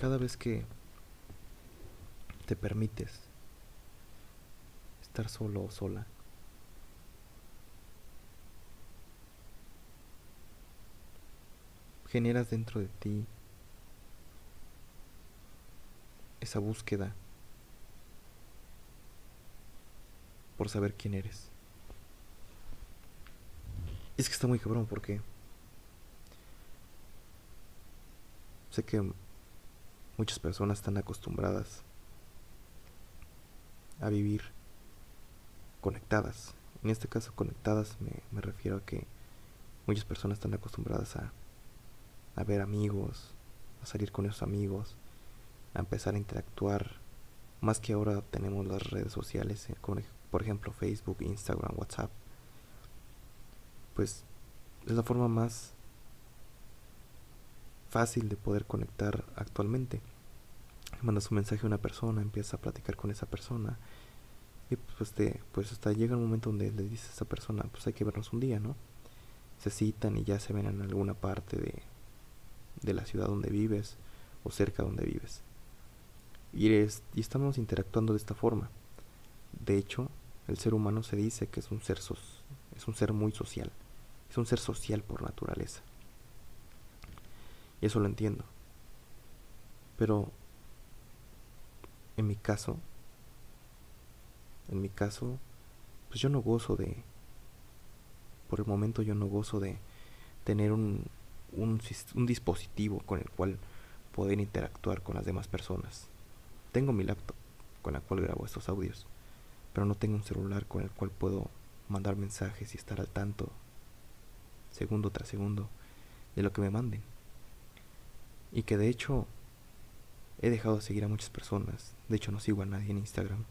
cada vez que te permites estar solo o sola, generas dentro de ti esa búsqueda por saber quién eres. Es que está muy cabrón porque sé que muchas personas están acostumbradas a vivir conectadas. En este caso conectadas me, me refiero a que muchas personas están acostumbradas a a ver amigos, a salir con esos amigos, a empezar a interactuar. Más que ahora tenemos las redes sociales, eh, por ejemplo Facebook, Instagram, WhatsApp. Pues es la forma más fácil de poder conectar actualmente. Mandas un mensaje a una persona, empiezas a platicar con esa persona. Y pues, te, pues hasta llega un momento donde le dices a esa persona, pues hay que vernos un día, ¿no? Se citan y ya se ven en alguna parte de, de la ciudad donde vives o cerca donde vives. Y, y estamos interactuando de esta forma. De hecho, el ser humano se dice que es un ser, es un ser muy social. Es un ser social por naturaleza. Y eso lo entiendo. Pero en mi caso, en mi caso, pues yo no gozo de, por el momento yo no gozo de tener un, un, dispositivo con el cual poder interactuar con las demás personas. Tengo mi laptop con la cual grabo estos audios, pero no tengo un celular con el cual puedo mandar mensajes y estar al tanto, segundo tras segundo, de lo que me manden. Y que de hecho he dejado de seguir a muchas personas, de hecho no sigo a nadie en Instagram,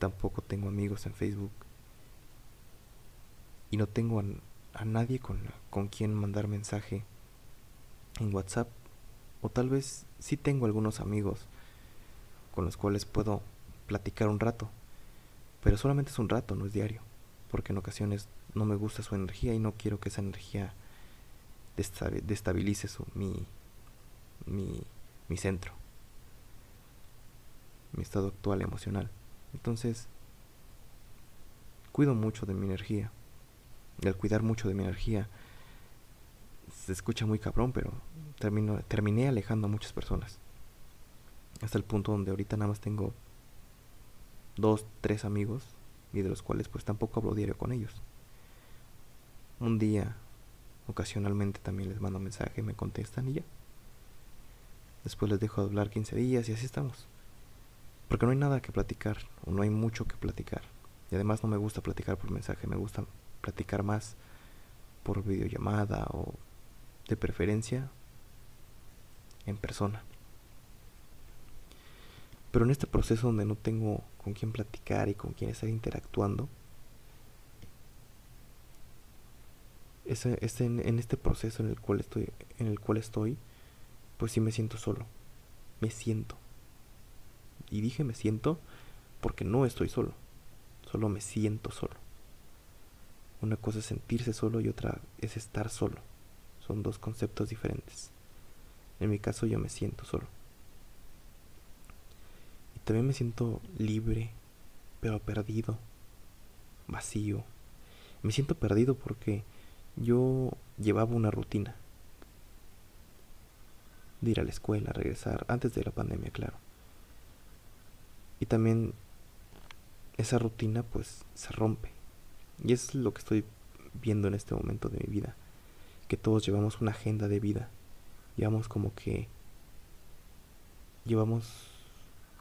tampoco tengo amigos en Facebook, y no tengo a nadie con, con quien mandar mensaje en WhatsApp. O tal vez sí tengo algunos amigos con los cuales puedo platicar un rato. Pero solamente es un rato, no es diario. Porque en ocasiones no me gusta su energía y no quiero que esa energía destabilice su, mi, mi, mi centro. Mi estado actual emocional. Entonces, cuido mucho de mi energía al cuidar mucho de mi energía. Se escucha muy cabrón, pero termino, terminé alejando a muchas personas. Hasta el punto donde ahorita nada más tengo dos, tres amigos y de los cuales pues tampoco hablo diario con ellos. Un día, ocasionalmente también les mando mensaje, me contestan y ya. Después les dejo de hablar 15 días y así estamos. Porque no hay nada que platicar, o no hay mucho que platicar. Y además no me gusta platicar por mensaje, me gusta platicar más por videollamada o de preferencia en persona. Pero en este proceso donde no tengo con quién platicar y con quién estar interactuando, es, en, este proceso en el cual estoy, en el cual estoy, pues sí me siento solo. Me siento. Y dije me siento porque no estoy solo. Solo me siento solo. Una cosa es sentirse solo y otra es estar solo. Son dos conceptos diferentes. En mi caso yo me siento solo. Y también me siento libre, pero perdido, vacío. Me siento perdido porque yo llevaba una rutina de ir a la escuela, regresar, antes de la pandemia, claro. Y también esa rutina pues se rompe y es lo que estoy viendo en este momento de mi vida. Que todos llevamos una agenda de vida. Llevamos como que... Llevamos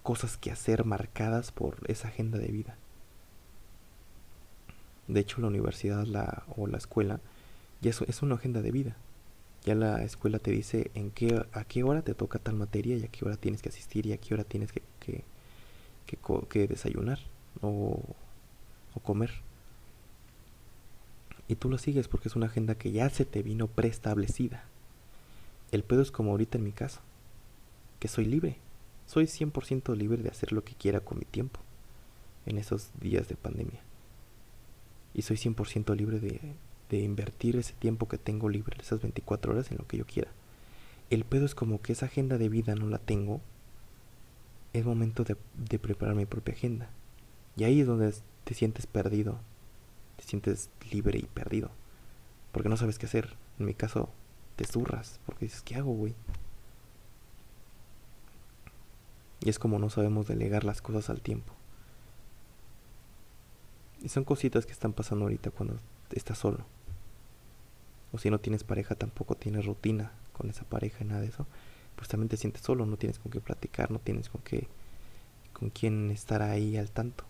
cosas que hacer marcadas por esa agenda de vida. De hecho, la universidad la, o la escuela ya es, es una agenda de vida. Ya la escuela te dice en qué, a qué hora te toca tal materia y a qué hora tienes que asistir y a qué hora tienes que, que, que, desayunar o, o comer. Y tú lo sigues porque es una agenda que ya se te vino preestablecida. El pedo es como ahorita en mi caso, que soy libre. Soy 100% libre de hacer lo que quiera con mi tiempo en esos días de pandemia. Y soy 100% libre de, de invertir ese tiempo que tengo libre, esas 24 horas, en lo que yo quiera. el pedo es como que esa agenda de vida no la tengo. Es momento de, de preparar mi propia agenda. Y ahí es donde te sientes perdido. Te sientes libre y perdido. Porque no sabes qué hacer. En mi caso, te zurras. Porque dices, ¿qué hago, güey? Y es como no sabemos delegar las cosas al tiempo. Y son cositas que están pasando ahorita cuando estás solo. O si no tienes pareja, tampoco tienes rutina con esa pareja y nada de eso. Pues también te sientes solo, no tienes con qué platicar, no tienes con qué con quién estar ahí al tanto.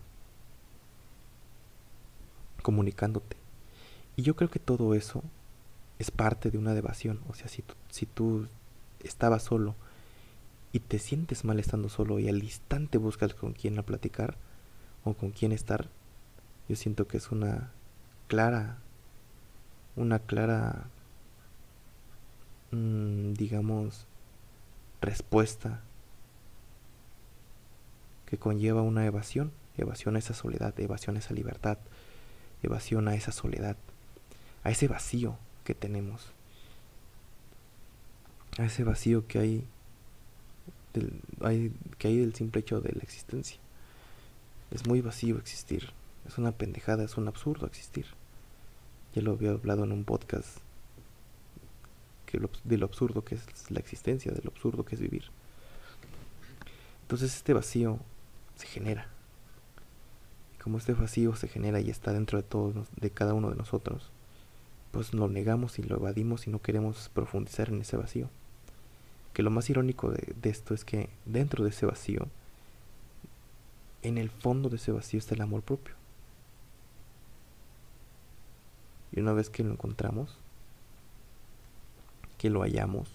Comunicándote. Y yo creo que todo eso es parte de una devación. O sea, si tú, si tú estabas solo y te sientes mal estando solo y al instante buscas con quién platicar o con quién estar, yo siento que es una clara, una clara, mmm, digamos, respuesta que conlleva una evasión, evasión a esa soledad, evasión a esa libertad, evasión a esa soledad, a ese vacío que tenemos, a ese vacío que hay, del, hay que hay del simple hecho de la existencia. Es muy vacío existir. Es una pendejada, es un absurdo existir. Ya lo había hablado en un podcast que de lo absurdo que es la existencia, de lo absurdo que es vivir. Entonces este vacío se genera. Y como este vacío se genera y está dentro de todos, de cada uno de nosotros, pues lo negamos y lo evadimos y no queremos profundizar en ese vacío. Que lo más irónico de, de esto es que dentro de ese vacío, en el fondo de ese vacío está el amor propio. Y una vez que lo encontramos, que lo hallamos,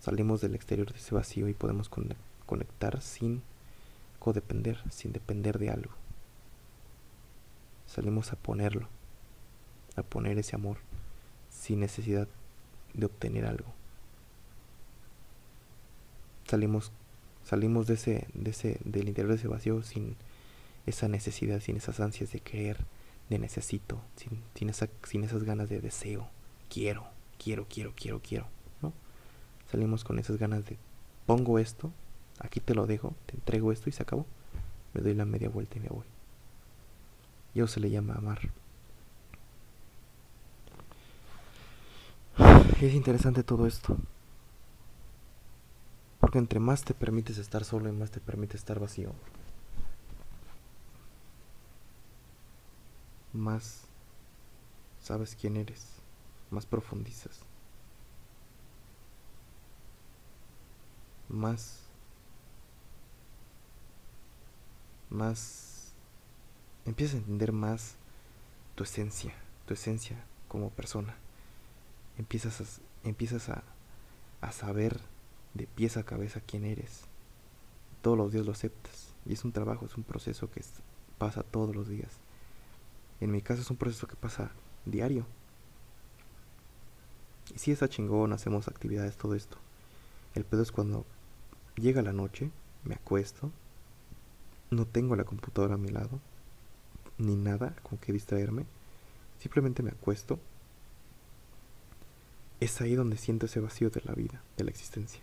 salimos del exterior de ese vacío y podemos conectar sin codepender, sin depender de algo. Salimos a ponerlo, a poner ese amor, sin necesidad de obtener algo. Salimos, salimos de ese, de ese, del interior de ese vacío sin esa necesidad, sin esas ansias de querer, de necesito, sin, sin, sin esas ganas de deseo, quiero, quiero, quiero, quiero, quiero, ¿no? Salimos con esas ganas de pongo esto, aquí te lo dejo, te entrego esto y se acabó. Me doy la media vuelta y me voy. Y eso se le llama amar. Es interesante todo esto. Porque entre más te permites estar solo y más te permite estar vacío, más sabes quién eres, más profundizas, más, más, empiezas a entender más tu esencia, tu esencia como persona. Empiezas a, empiezas a, a saber de pies a cabeza quién eres. Todos los días lo aceptas. Y es un trabajo, es un proceso que pasa todos los días. En mi caso es un proceso que pasa diario. Y si está chingón, hacemos actividades, todo esto. El pedo es cuando llega la noche, me acuesto, no tengo la computadora a mi lado, ni nada con que distraerme, simplemente me acuesto. Es ahí donde siento ese vacío de la vida, de la existencia.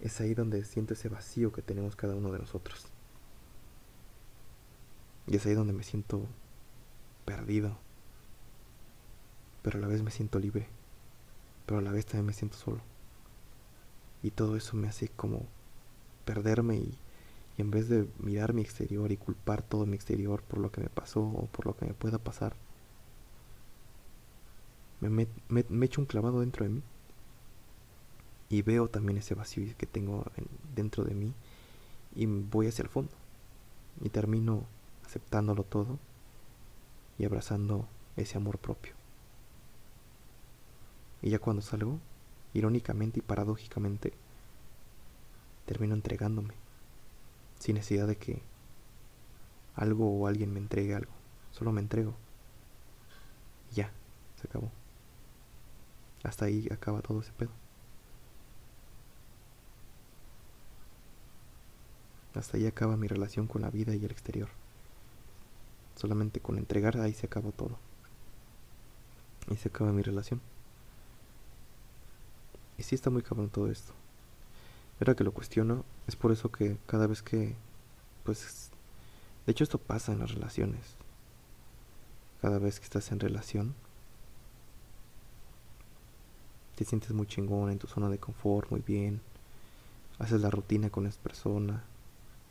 Es ahí donde siento ese vacío que tenemos cada uno de nosotros. Y es ahí donde me siento perdido. Pero a la vez me siento libre. Pero a la vez también me siento solo. Y todo eso me hace como perderme y, en vez de mirar mi exterior y culpar todo mi exterior por lo que me pasó o por lo que me pueda pasar, me, me, echo un clavado dentro de mí y veo también ese vacío que tengo dentro de mí y voy hacia el fondo y termino aceptándolo todo y abrazando ese amor propio. Y ya cuando salgo, irónicamente y paradójicamente, termino entregándome, sin necesidad de que algo o alguien me entregue algo, solo me entrego. Y ya, se acabó. Hasta ahí acaba todo ese pedo. Hasta ahí acaba mi relación con la vida y el exterior. Solamente con entregar ahí se acabó todo. Y se acaba mi relación. y sí está muy cabrón todo esto. Ahora que lo cuestiono, es por eso que cada vez que, pues, de hecho esto pasa en las relaciones. Cada vez que estás en relación, te sientes muy chingón en tu zona de confort, muy bien. Haces la rutina con esa persona,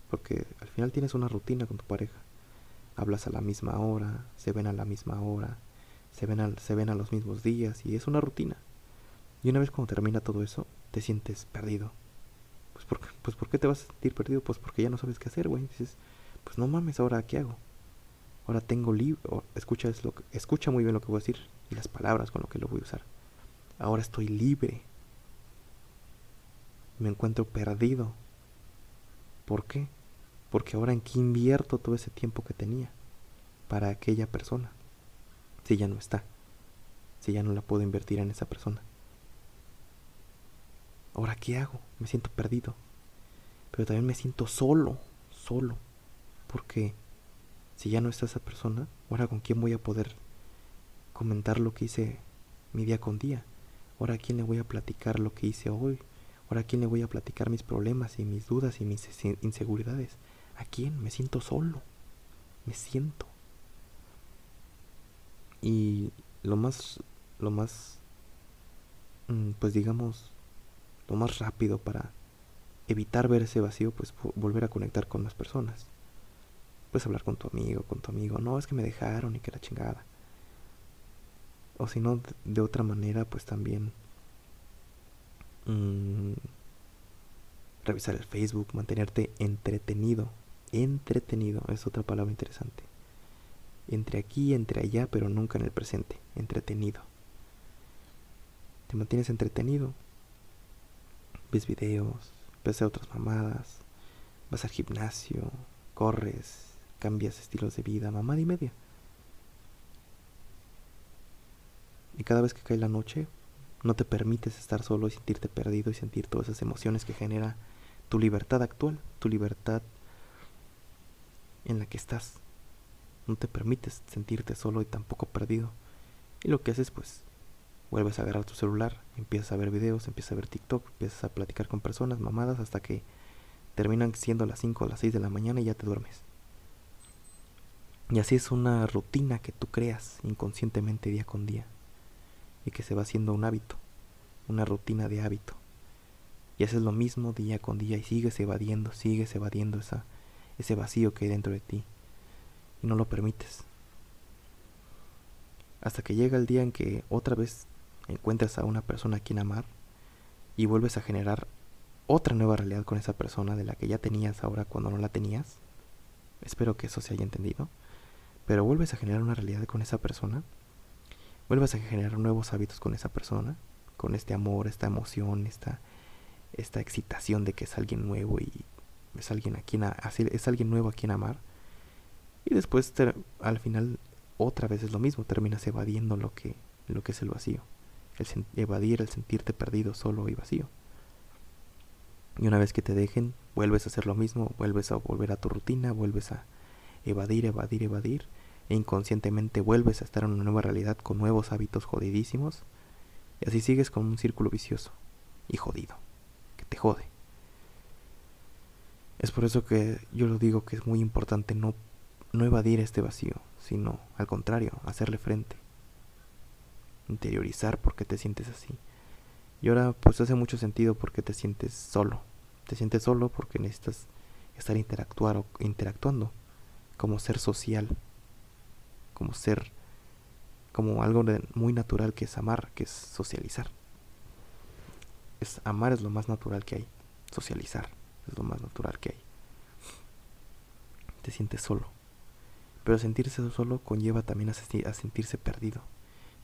porque al final tienes una rutina con tu pareja. Hablas a la misma hora, se ven a la misma hora, se ven, se ven a los mismos días y es una rutina. Y una vez cuando termina todo eso, te sientes perdido. Pues ¿por, pues ¿por qué te vas a sentir perdido? Pues porque ya no sabes qué hacer, güey. Dices, pues no mames, ahora qué hago. Ahora tengo libre, escucha, escucha muy bien lo que voy a decir y las palabras con lo que lo voy a usar. Ahora estoy libre. Me encuentro perdido. ¿Por qué? Porque ahora en qué invierto todo ese tiempo que tenía para aquella persona si ya no está, si ya no la puedo invertir en esa persona. Ahora, ¿qué hago? Me siento perdido, pero también me siento solo, solo, porque si ya no está esa persona, ahora con quién voy a poder comentar lo que hice mi día con día, ahora a quién le voy a platicar lo que hice hoy, ahora a quién le voy a platicar mis problemas y mis dudas y mis inseguridades, a quién me siento solo, me siento. Y lo más, lo más, mm, pues digamos, lo más rápido para evitar ver ese vacío, pues volver a conectar con las personas. Puedes hablar con tu amigo, con tu amigo, no, es que me dejaron y que la chingada. O si no, de otra manera, pues también mm, revisar el Facebook, mantenerte entretenido. Entretenido es otra palabra interesante entre aquí entre allá, pero nunca en el presente, entretenido. Te mantienes entretenido. Ves videos, ves a otras mamadas, vas al gimnasio, corres, cambias estilos de vida, mamada y media. Y cada vez que cae la noche, no te permites estar solo y sentirte perdido y sentir todas esas emociones que genera tu libertad actual, tu libertad en la que estás no te permites sentirte solo y tampoco perdido. Y lo que haces pues vuelves a agarrar tu celular, empiezas a ver videos, empiezas a ver TikTok, empiezas a platicar con personas mamadas hasta que terminan siendo las 5 o las 6 de la mañana y ya te duermes. Y así es una rutina que tú creas inconscientemente día con día y que se va haciendo un hábito, una rutina de hábito. Y haces lo mismo día con día y sigues evadiendo, sigues evadiendo esa, ese vacío que hay dentro de ti y no lo permites. Hasta que llega el día en que otra vez encuentras a una persona a quien amar y vuelves a generar otra nueva realidad con esa persona de la que ya tenías ahora cuando no la tenías. Espero que eso se haya entendido. Pero vuelves a generar una realidad con esa persona. Vuelves a generar nuevos hábitos con esa persona. Con este amor, esta emoción, esta, esta excitación de que es alguien nuevo y es alguien, es alguien nuevo a quien amar. Y después al final otra vez es lo mismo, terminas evadiendo lo que, lo que es el vacío. El evadir, el sentirte perdido, solo y vacío. Y una vez que te dejen, vuelves a hacer lo mismo, vuelves a volver a tu rutina, vuelves a evadir, evadir, evadir, e inconscientemente vuelves a estar en una nueva realidad con nuevos hábitos jodidísimos, y así sigues con un círculo vicioso y jodido, que te jode. Es por eso que yo lo digo que es muy importante no no evadir este vacío, sino al contrario, hacerle frente. Interiorizar por qué te sientes así. Y ahora pues hace mucho sentido porque te sientes solo. Te sientes solo porque necesitas estar interactuar interactuando como ser social, como ser como algo muy natural que es amar, que es socializar. Es amar es lo más natural que hay, socializar es lo más natural que hay. Te sientes solo. Pero sentirse solo conlleva también a, sentirse perdido.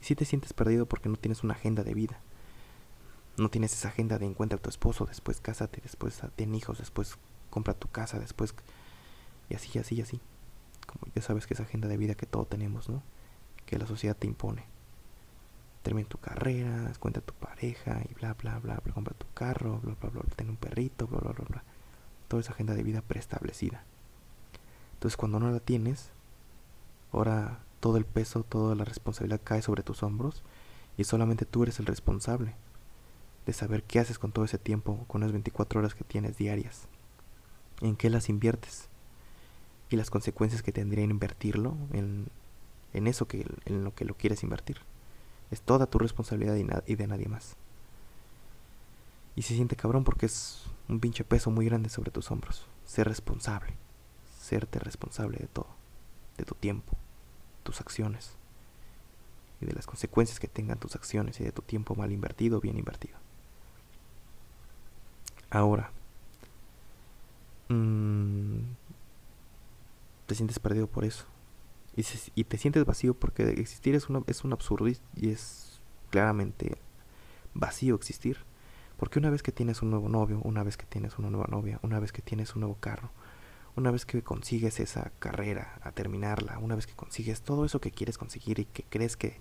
Y si te sientes perdido porque no tienes una agenda de vida. No tienes esa agenda de encuentra a tu esposo, después cásate, después ten hijos, después compra tu casa, después... Y así, así, así. Como ya sabes que esa agenda de vida que todos tenemos, ¿no? Que la sociedad te impone. Termina tu carrera, encuentra tu pareja y bla, bla, bla, bla, compra tu carro, bla, bla, bla, ten un perrito, bla, bla, bla, bla. Toda esa agenda de vida preestablecida. Entonces cuando no la tienes, Ahora todo el peso, toda la responsabilidad cae sobre tus hombros y solamente tú eres el responsable. de saber qué haces con todo ese tiempo, con las 24 horas que tienes diarias, en qué las inviertes y las consecuencias que tendría invertirlo en, en eso que en lo que lo quieres invertir. Es toda tu responsabilidad y, de nadie más. Y se siente cabrón porque es un pinche peso muy grande sobre tus hombros. Ser responsable. Serte responsable de todo. De tu tiempo, tus acciones. Y de las consecuencias que tengan tus acciones y de tu tiempo mal invertido o bien invertido. Ahora. Mmm, te sientes perdido por eso. Y, te sientes vacío porque existir es, una, es un absurdo y es claramente vacío existir. Porque una vez que tienes un nuevo novio, una vez que tienes una nueva novia, una vez que tienes un nuevo carro, una vez que consigues esa carrera a terminarla, una vez que consigues todo eso que quieres conseguir y que crees que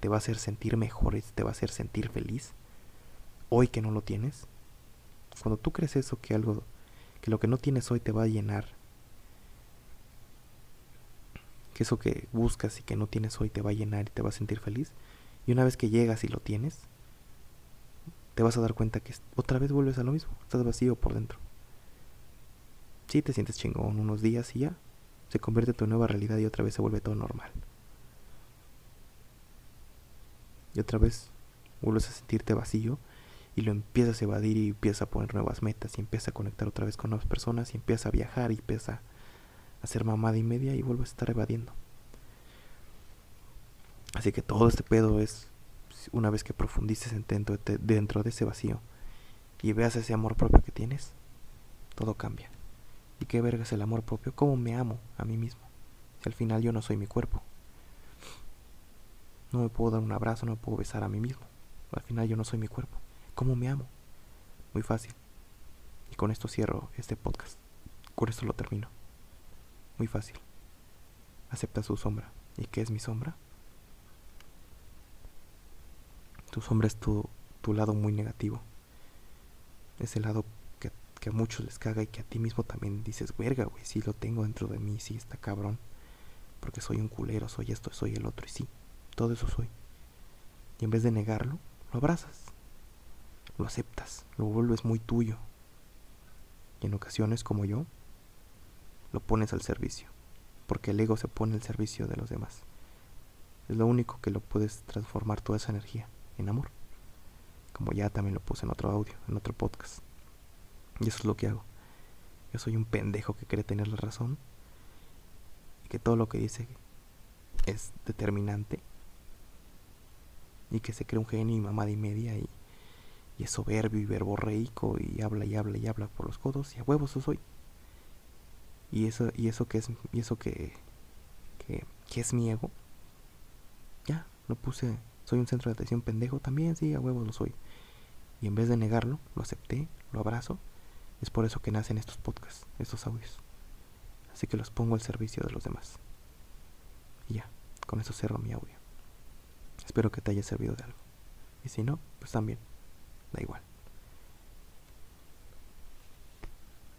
te va a hacer sentir mejor y te va a hacer sentir feliz, hoy que no lo tienes, cuando tú crees eso que algo que lo que no tienes hoy te va a llenar, que eso que buscas y que no tienes hoy te va a llenar y te va a sentir feliz, y una vez que llegas y lo tienes, te vas a dar cuenta que otra vez vuelves a lo mismo, estás vacío por dentro. Sí, te sientes chingón unos días y ya, se convierte en tu nueva realidad y otra vez se vuelve todo normal. Y otra vez vuelves a sentirte vacío y lo empiezas a evadir y empiezas a poner nuevas metas y empiezas a conectar otra vez con nuevas personas y empiezas a viajar y empiezas hacer mamada y media y vuelves a estar evadiendo. Así que todo este pedo es una vez que profundices dentro de, dentro de ese vacío y veas ese amor propio que tienes, todo cambia. ¿Y qué verga es el amor propio? ¿Cómo me amo a mí mismo? Si al final yo no soy mi cuerpo. No me puedo dar un abrazo, no me puedo besar a mí mismo. Al final yo no soy mi cuerpo. ¿Cómo me amo? Muy fácil. Y con esto cierro este podcast. Con esto lo termino. Muy fácil. Acepta su sombra. ¿Y qué es mi sombra? Tu sombra es tu, tu lado muy negativo. Es el lado que, que, a muchos les caga y que a ti mismo también dices, verga, güey, sí lo tengo dentro de mí, sí está cabrón. Porque soy un culero, soy esto, soy el otro, y sí, todo eso soy. Y en vez de negarlo, lo abrazas, lo aceptas, lo vuelves muy tuyo. Y en ocasiones, como yo, lo pones al servicio, porque el ego se pone al servicio de los demás. Es lo único que lo puedes transformar toda esa energía en amor. Como ya también lo puse en otro audio, en otro podcast. Y eso es lo que hago. Yo soy un pendejo que cree tener la razón. Y que todo lo que dice es determinante. Y que se cree un genio y mamada y media. Y, es soberbio y verborreico. Y habla y habla y habla por los codos. Y a huevos eso soy. Y eso, y eso que es, y eso que, que, es mi ego. Ya, lo puse soy un centro de atención pendejo, también sí, a huevos lo soy. Y en vez de negarlo, lo acepté, lo abrazo. Es por eso que nacen estos podcasts, estos audios. Así que los pongo al servicio de los demás. Y ya, con eso cerro mi audio. Espero que te haya servido de algo. Y si no, pues también, da igual.